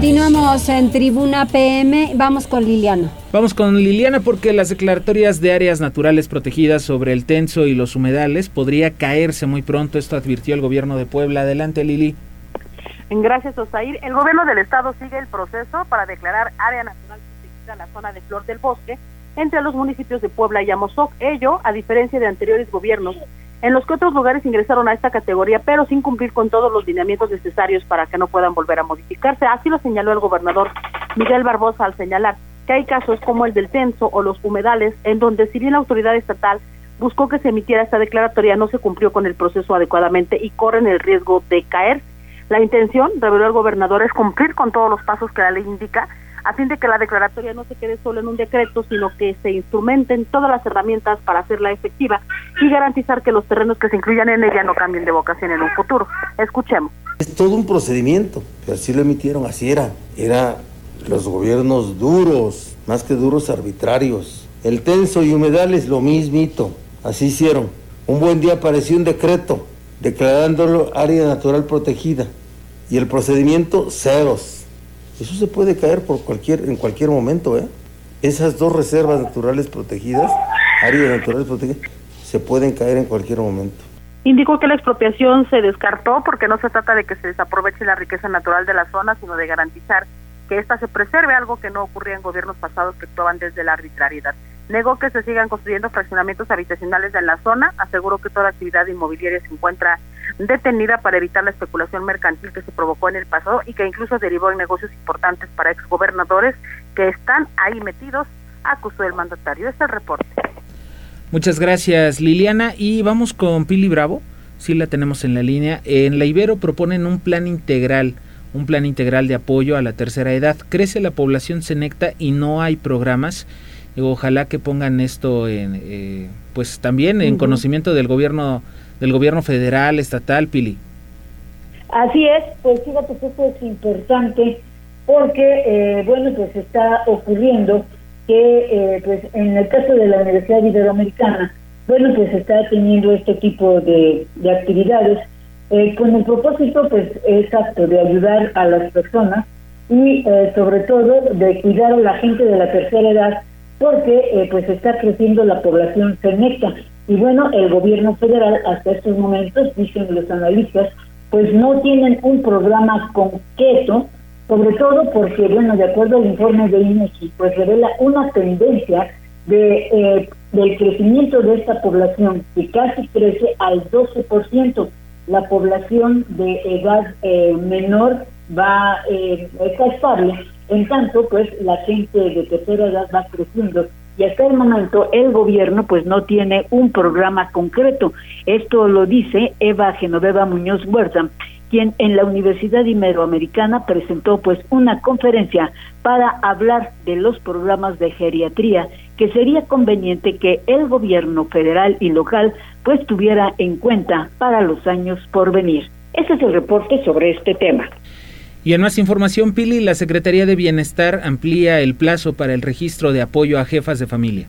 Continuamos en Tribuna PM. Vamos con Liliana. Vamos con Liliana porque las declaratorias de áreas naturales protegidas sobre el tenso y los humedales podría caerse muy pronto. Esto advirtió el gobierno de Puebla. Adelante, Lili. Gracias, Osair. El gobierno del estado sigue el proceso para declarar área natural protegida la zona de Flor del Bosque entre los municipios de Puebla y Amozoc. Ello, a diferencia de anteriores gobiernos, en los que otros lugares ingresaron a esta categoría, pero sin cumplir con todos los lineamientos necesarios para que no puedan volver a modificarse. Así lo señaló el gobernador Miguel Barbosa al señalar que hay casos como el del censo o los humedales, en donde si bien la autoridad estatal buscó que se emitiera esta declaratoria, no se cumplió con el proceso adecuadamente y corren el riesgo de caer. La intención, reveló el gobernador, es cumplir con todos los pasos que la ley indica a fin de que la declaratoria no se quede solo en un decreto, sino que se instrumenten todas las herramientas para hacerla efectiva y garantizar que los terrenos que se incluyan en ella no cambien de vocación en un futuro. Escuchemos. Es todo un procedimiento, pero así lo emitieron, así era. Era los gobiernos duros, más que duros, arbitrarios. El tenso y humedales lo mismito, así hicieron. Un buen día apareció un decreto declarándolo área natural protegida y el procedimiento ceros eso se puede caer por cualquier, en cualquier momento, ¿eh? Esas dos reservas naturales protegidas, áreas naturales protegidas, se pueden caer en cualquier momento. Indicó que la expropiación se descartó porque no se trata de que se desaproveche la riqueza natural de la zona, sino de garantizar que ésta se preserve, algo que no ocurría en gobiernos pasados que actuaban desde la arbitrariedad. Negó que se sigan construyendo fraccionamientos habitacionales en la zona, aseguró que toda actividad inmobiliaria se encuentra detenida para evitar la especulación mercantil que se provocó en el pasado y que incluso derivó en negocios importantes para exgobernadores que están ahí metidos, acusó el mandatario. Este es el reporte. Muchas gracias Liliana y vamos con Pili Bravo, sí la tenemos en la línea. En la Ibero proponen un plan integral, un plan integral de apoyo a la tercera edad. Crece la población senecta y no hay programas. Ojalá que pongan esto en, eh, pues también en conocimiento del gobierno del gobierno federal, estatal, Pili. Así es, pues fíjate que esto es importante porque, eh, bueno, pues está ocurriendo que, eh, pues en el caso de la Universidad Iberoamericana, bueno, pues está teniendo este tipo de, de actividades eh, con el propósito, pues, exacto, de ayudar a las personas y sobre todo de cuidar a la gente de la tercera edad porque pues está creciendo la población senecta y bueno, el gobierno federal hasta estos momentos, dicen los analistas, pues no tienen un programa concreto, sobre todo porque, bueno, de acuerdo al informe de INEGI, pues revela una tendencia de eh, del crecimiento de esta población que casi crece al 12%. La población de edad eh, menor va eh, está estable, en tanto, pues la gente de tercera edad va creciendo y hasta el momento el gobierno pues no tiene un programa concreto. Esto lo dice Eva Genoveva Muñoz Huerta, quien en la Universidad Iberoamericana presentó pues una conferencia para hablar de los programas de geriatría que sería conveniente que el gobierno federal y local pues tuviera en cuenta para los años por venir. Ese es el reporte sobre este tema. Y en más información, Pili, la Secretaría de Bienestar amplía el plazo para el registro de apoyo a jefas de familia.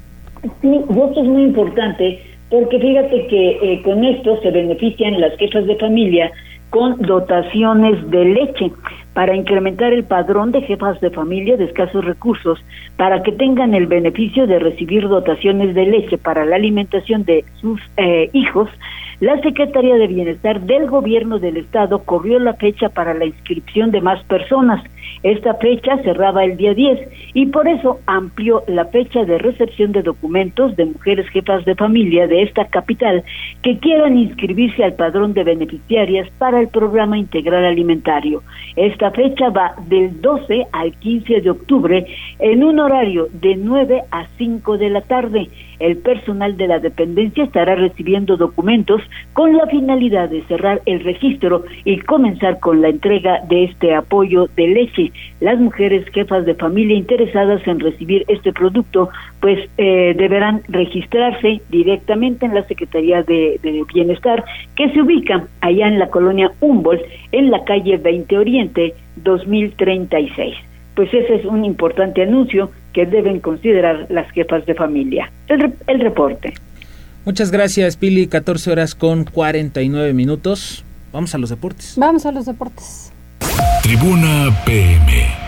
Sí, esto es muy importante porque fíjate que eh, con esto se benefician las jefas de familia con dotaciones de leche para incrementar el padrón de jefas de familia de escasos recursos, para que tengan el beneficio de recibir dotaciones de leche para la alimentación de sus eh, hijos la Secretaría de Bienestar del Gobierno del Estado corrió la fecha para la inscripción de más personas. Esta fecha cerraba el día 10 y por eso amplió la fecha de recepción de documentos de mujeres jefas de familia de esta capital que quieran inscribirse al padrón de beneficiarias para el programa integral alimentario. Esta fecha va del 12 al 15 de octubre en un horario de 9 a 5 de la tarde. El personal de la dependencia estará recibiendo documentos con la finalidad de cerrar el registro y comenzar con la entrega de este apoyo de leche. Las mujeres jefas de familia interesadas en recibir este producto pues eh, deberán registrarse directamente en la Secretaría de, de, Bienestar que se ubica allá en la colonia Humboldt en la calle 20 Oriente 2036 pues ese es un importante anuncio que deben considerar las jefas de familia. El, el reporte. Muchas gracias, Pili. 14 horas con 49 minutos. Vamos a los deportes. Vamos a los deportes. Tribuna PM.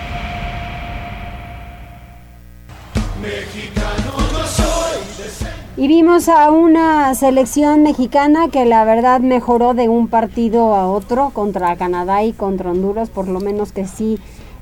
Y vimos a una selección mexicana que la verdad mejoró de un partido a otro contra Canadá y contra Honduras, por lo menos que sí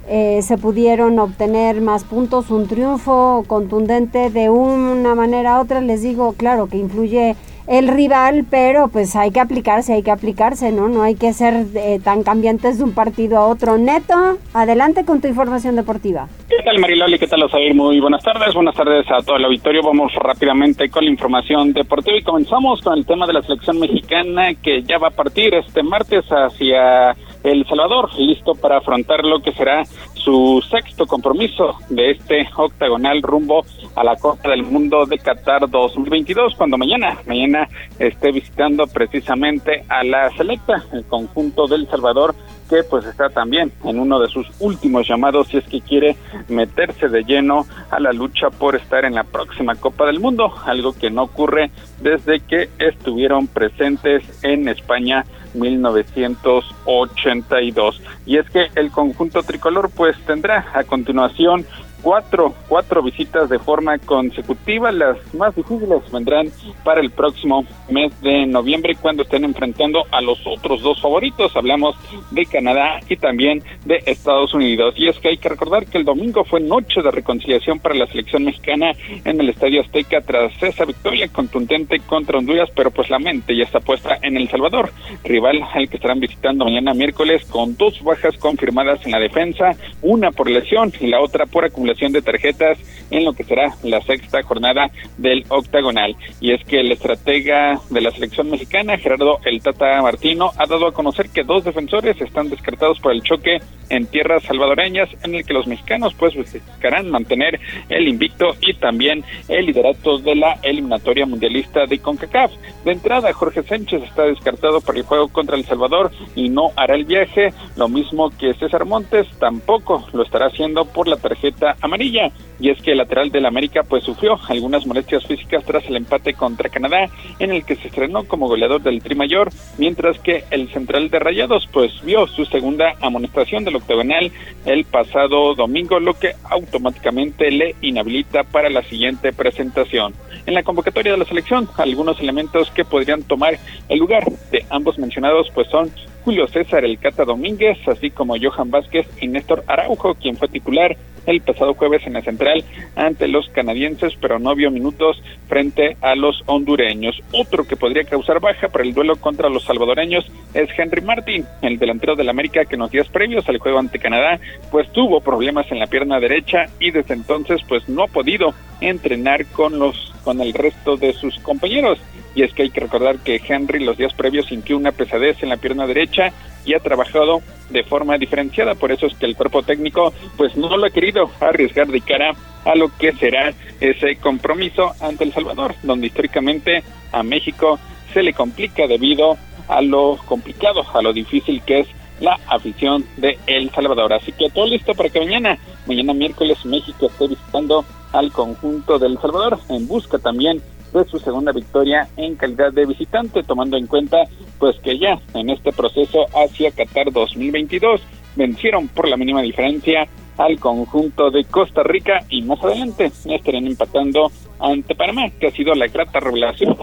eh, se pudieron obtener más puntos, un triunfo contundente de una manera a otra. Les digo, claro que influye el rival, pero pues hay que aplicarse, hay que aplicarse, ¿no? No hay que ser eh, tan cambiantes de un partido a otro. Neto, adelante con tu información deportiva. ¿Qué tal Mariloli? ¿Qué tal Osair? Muy buenas tardes, buenas tardes a todo el auditorio. Vamos rápidamente con la información deportiva y comenzamos con el tema de la selección mexicana que ya va a partir este martes hacia El Salvador, listo para afrontar lo que será su sexto compromiso de este octagonal rumbo a la Copa del Mundo de Qatar 2022, cuando mañana, mañana esté visitando precisamente a la selecta, el conjunto del Salvador, que pues está también en uno de sus últimos llamados si es que quiere meterse de lleno a la lucha por estar en la próxima Copa del Mundo, algo que no ocurre desde que estuvieron presentes en España 1982. Y es que el conjunto tricolor pues tendrá a continuación cuatro, cuatro visitas de forma consecutiva. Las más difíciles vendrán para el próximo mes de noviembre cuando estén enfrentando a los otros dos favoritos. Hablamos de Canadá y también de Estados Unidos. Y es que hay que recordar que el domingo fue noche de reconciliación para la selección mexicana en el Estadio Azteca tras esa victoria contundente contra Honduras, pero pues la mente ya está puesta en El Salvador, rival al que estarán visitando mañana miércoles con dos bajas confirmadas en la defensa, una por lesión y la otra por acumulación de tarjetas en lo que será la sexta jornada del octagonal. Y es que el estratega de la selección mexicana, Gerardo El Tata Martino, ha dado a conocer que dos defensores están descartados por el choque en tierras salvadoreñas, en el que los mexicanos pues buscarán mantener el invicto y también el liderato de la eliminatoria mundialista de CONCACAF. De entrada, Jorge Sánchez está descartado por el juego contra El Salvador y no hará el viaje, lo mismo que César Montes tampoco lo estará haciendo por la tarjeta amarilla. Y es que el lateral del América pues sufrió algunas molestias físicas tras el empate contra Canadá, en el que se estrenó como goleador del Tri Mayor, mientras que el central de Rayados pues vio su segunda amonestación del octagonal el pasado domingo, lo que automáticamente le inhabilita para la siguiente presentación. En la convocatoria de la selección, algunos elementos que podrían tomar el lugar de ambos mencionados pues son Julio César El Cata Domínguez, así como Johan Vázquez y Néstor Araujo, quien fue titular el pasado jueves en la central ante los canadienses, pero no vio minutos frente a los hondureños. Otro que podría causar baja para el duelo contra los salvadoreños es Henry Martin, el delantero del América que en los días previos al juego ante Canadá, pues tuvo problemas en la pierna derecha y desde entonces pues no ha podido entrenar con los con el resto de sus compañeros. Y es que hay que recordar que Henry los días previos sintió una pesadez en la pierna derecha y ha trabajado de forma diferenciada, por eso es que el cuerpo técnico pues no lo ha querido arriesgar de cara a lo que será ese compromiso ante El Salvador, donde históricamente a México se le complica debido a lo complicado, a lo difícil que es la afición de El Salvador. Así que todo listo para que mañana, mañana miércoles, México esté visitando al conjunto del Salvador en busca también de su segunda victoria en calidad de visitante, tomando en cuenta pues que ya en este proceso hacia Qatar 2022 vencieron por la mínima diferencia al conjunto de Costa Rica y más adelante estarían empatando ante Panamá, que ha sido la grata revelación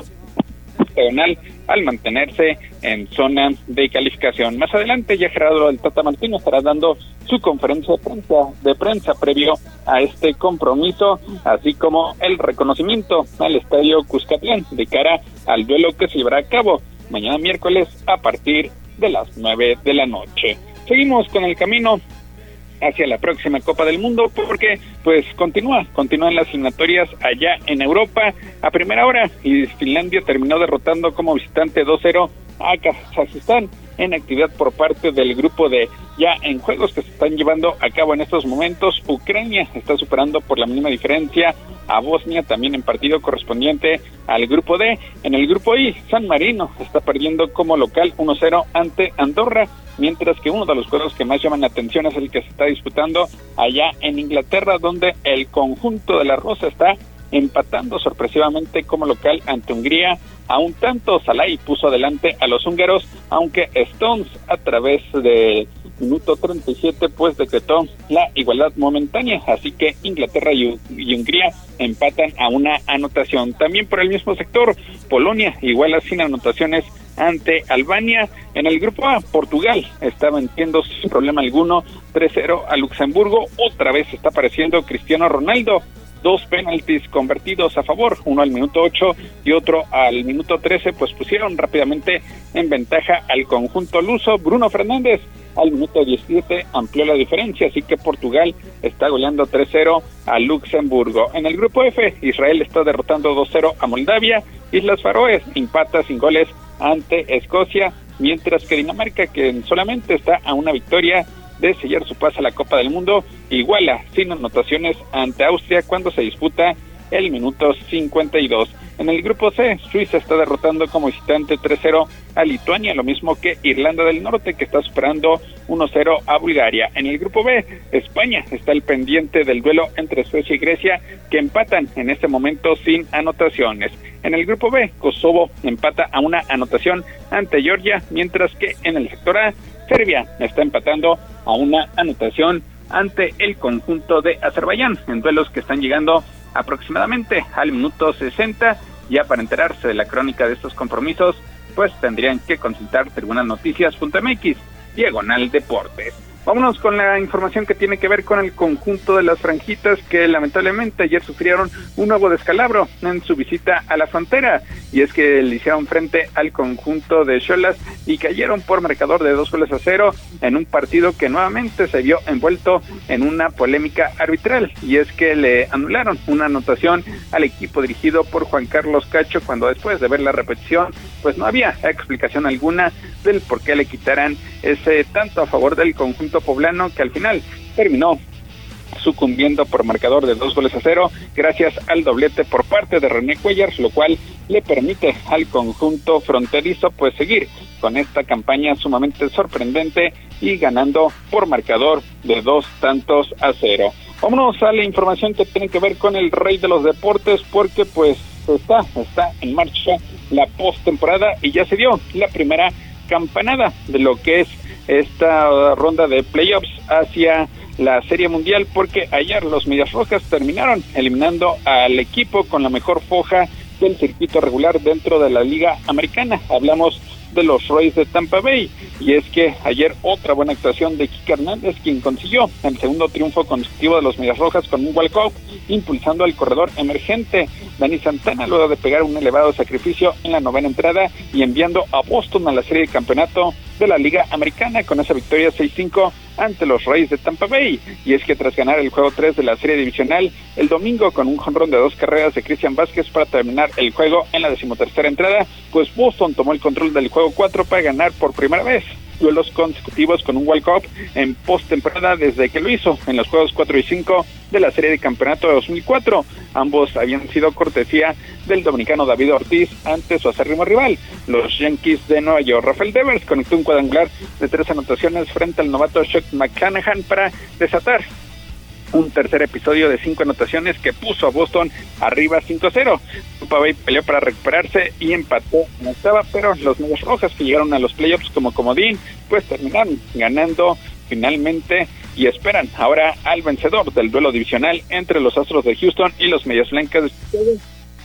al mantenerse en zona de calificación. Más adelante ya Gerardo del Tata Martino estará dando su conferencia de prensa, de prensa previo a este compromiso, así como el reconocimiento al estadio Cuscatlán de cara al duelo que se llevará a cabo mañana miércoles a partir de las 9 de la noche. Seguimos con el camino hacia la próxima Copa del Mundo porque pues continúa, continúan las eliminatorias allá en Europa a primera hora y Finlandia terminó derrotando como visitante 2-0 a Kazajistán en actividad por parte del grupo de ya en juegos que se están llevando a cabo en estos momentos. Ucrania está superando por la mínima diferencia a Bosnia también en partido correspondiente al grupo D. En el grupo I, San Marino está perdiendo como local 1-0 ante Andorra, mientras que uno de los juegos que más llaman la atención es el que se está disputando allá en Inglaterra, donde el conjunto de la Rosa está empatando sorpresivamente como local ante Hungría. A un tanto, Salai puso adelante a los húngaros, aunque Stones a través de minuto 37 pues decretó la igualdad momentánea, así que Inglaterra y, Hungría empatan a una anotación. También por el mismo sector, Polonia iguala sin anotaciones ante Albania. En el grupo A, Portugal está venciendo sin problema alguno 3-0 a Luxemburgo. Otra vez está apareciendo Cristiano Ronaldo dos penaltis convertidos a favor, uno al minuto 8 y otro al minuto 13, pues pusieron rápidamente en ventaja al conjunto luso. Bruno Fernández al minuto 17 amplió la diferencia, así que Portugal está goleando 3-0 a Luxemburgo. En el grupo F, Israel está derrotando 2-0 a Moldavia, Islas Faroes empata sin goles ante Escocia, mientras que Dinamarca, que solamente está a una victoria, de sellar su paso a la Copa del Mundo, iguala sin anotaciones ante Austria cuando se disputa el minuto 52. En el grupo C, Suiza está derrotando como visitante 3-0 a Lituania, lo mismo que Irlanda del Norte, que está superando 1-0 a Bulgaria. En el grupo B, España está el pendiente del duelo entre Suecia y Grecia, que empatan en este momento sin anotaciones. En el grupo B, Kosovo empata a una anotación ante Georgia, mientras que en el sector A, Serbia está empatando a una anotación ante el conjunto de Azerbaiyán en duelos que están llegando aproximadamente al minuto 60. Ya para enterarse de la crónica de estos compromisos, pues tendrían que consultar tribunalnoticias.mx, diagonal deportes. Vámonos con la información que tiene que ver con el conjunto de las franjitas que lamentablemente ayer sufrieron un nuevo descalabro en su visita a la frontera. Y es que le hicieron frente al conjunto de Cholas y cayeron por marcador de dos goles a cero en un partido que nuevamente se vio envuelto en una polémica arbitral. Y es que le anularon una anotación al equipo dirigido por Juan Carlos Cacho cuando después de ver la repetición pues no había explicación alguna del por qué le quitaran ese tanto a favor del conjunto poblano que al final terminó sucumbiendo por marcador de dos goles a cero gracias al doblete por parte de René Cuellars, lo cual le permite al conjunto fronterizo pues seguir con esta campaña sumamente sorprendente y ganando por marcador de dos tantos a cero. Vámonos a la información que tiene que ver con el rey de los deportes porque pues está, está en marcha la postemporada y ya se dio la primera campanada de lo que es esta ronda de playoffs hacia la Serie Mundial porque ayer los Medias Rojas terminaron eliminando al equipo con la mejor foja del circuito regular dentro de la Liga Americana. Hablamos de los Rays de Tampa Bay. Y es que ayer otra buena actuación de Kike Hernández, quien consiguió el segundo triunfo consecutivo de los Medias Rojas con un walk-off, impulsando al corredor emergente Dani Santana luego de pegar un elevado sacrificio en la novena entrada y enviando a Boston a la serie de campeonato de la Liga Americana con esa victoria 6-5 ante los Reyes de Tampa Bay. Y es que tras ganar el juego 3 de la serie divisional el domingo con un jonrón de dos carreras de Cristian Vázquez para terminar el juego en la decimotercera entrada, pues Boston tomó el control del juego 4 para ganar por primera vez duelos consecutivos con un walk-up en postemporada desde que lo hizo en los juegos 4 y 5 de la serie de campeonato de 2004. Ambos habían sido cortesía del dominicano David Ortiz ante su acérrimo rival. Los Yankees de Nueva York. Rafael Devers conectó un cuadrangular de tres anotaciones frente al novato Chuck McClanahan para desatar un tercer episodio de cinco anotaciones que puso a Boston arriba 5-0. Tampa Bay peleó para recuperarse y empató no estaba, pero los Medias Rojas que llegaron a los playoffs como comodín, pues terminaron ganando finalmente y esperan ahora al vencedor del duelo divisional entre los Astros de Houston y los Medias Blancas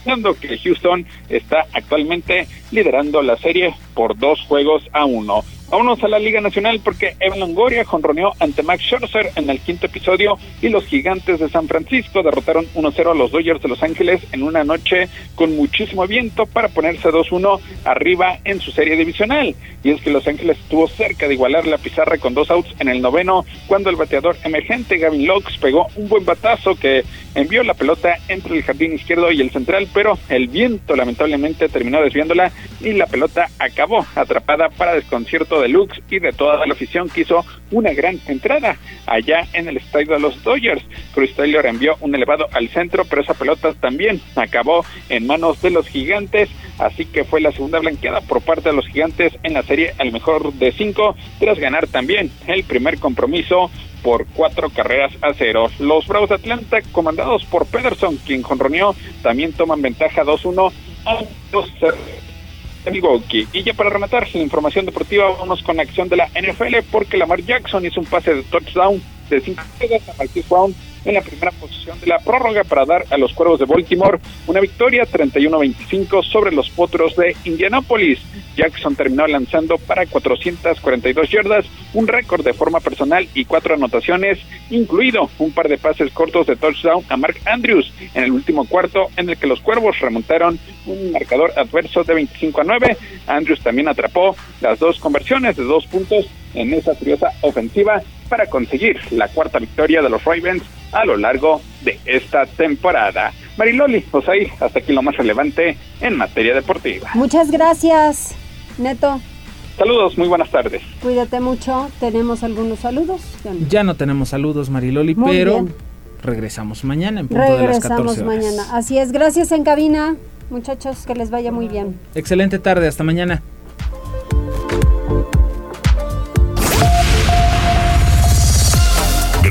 de que Houston está actualmente liderando la serie por dos juegos a uno. Vámonos a la Liga Nacional porque Evan Longoria jonroneó ante Max Scherzer en el quinto episodio y los gigantes de San Francisco derrotaron 1-0 a los Dodgers de Los Ángeles en una noche con muchísimo viento para ponerse 2-1 arriba en su serie divisional. Y es que Los Ángeles estuvo cerca de igualar la pizarra con dos outs en el noveno cuando el bateador emergente Gavin Lux pegó un buen batazo que envió la pelota entre el jardín izquierdo y el central, pero el viento lamentablemente terminó desviándola y la pelota acabó atrapada para desconcierto de Lux y de toda la afición que hizo una gran entrada allá en el estadio de los Dodgers. Chris Taylor envió un elevado al centro, pero esa pelota también acabó en manos de los gigantes, así que fue la segunda blanqueada por parte de los gigantes en la serie al mejor de cinco, tras ganar también el primer compromiso por cuatro carreras a cero. Los Bravos de Atlanta, comandados por Pederson, quien conronió, también toman ventaja 2-1 a los y ya para rematar la información deportiva, vamos con acción de la NFL porque Lamar Jackson hizo un pase de touchdown de 5 a Marquis Brown en la primera posición de la prórroga para dar a los Cuervos de Baltimore una victoria 31-25 sobre los Potros de Indianápolis. Jackson terminó lanzando para 442 yardas, un récord de forma personal y cuatro anotaciones, incluido un par de pases cortos de touchdown a Mark Andrews en el último cuarto en el que los Cuervos remontaron un marcador adverso de 25 a 9. Andrews también atrapó las dos conversiones de dos puntos en esa curiosa ofensiva para conseguir la cuarta victoria de los Ravens a lo largo de esta temporada. Mariloli, pues ahí hasta aquí lo más relevante en materia deportiva. Muchas gracias, Neto. Saludos, muy buenas tardes. Cuídate mucho. ¿Tenemos algunos saludos? Ya no tenemos saludos, Mariloli, pero regresamos mañana en punto de las 14 mañana. Así es, gracias en cabina. Muchachos, que les vaya muy bien. Excelente tarde, hasta mañana.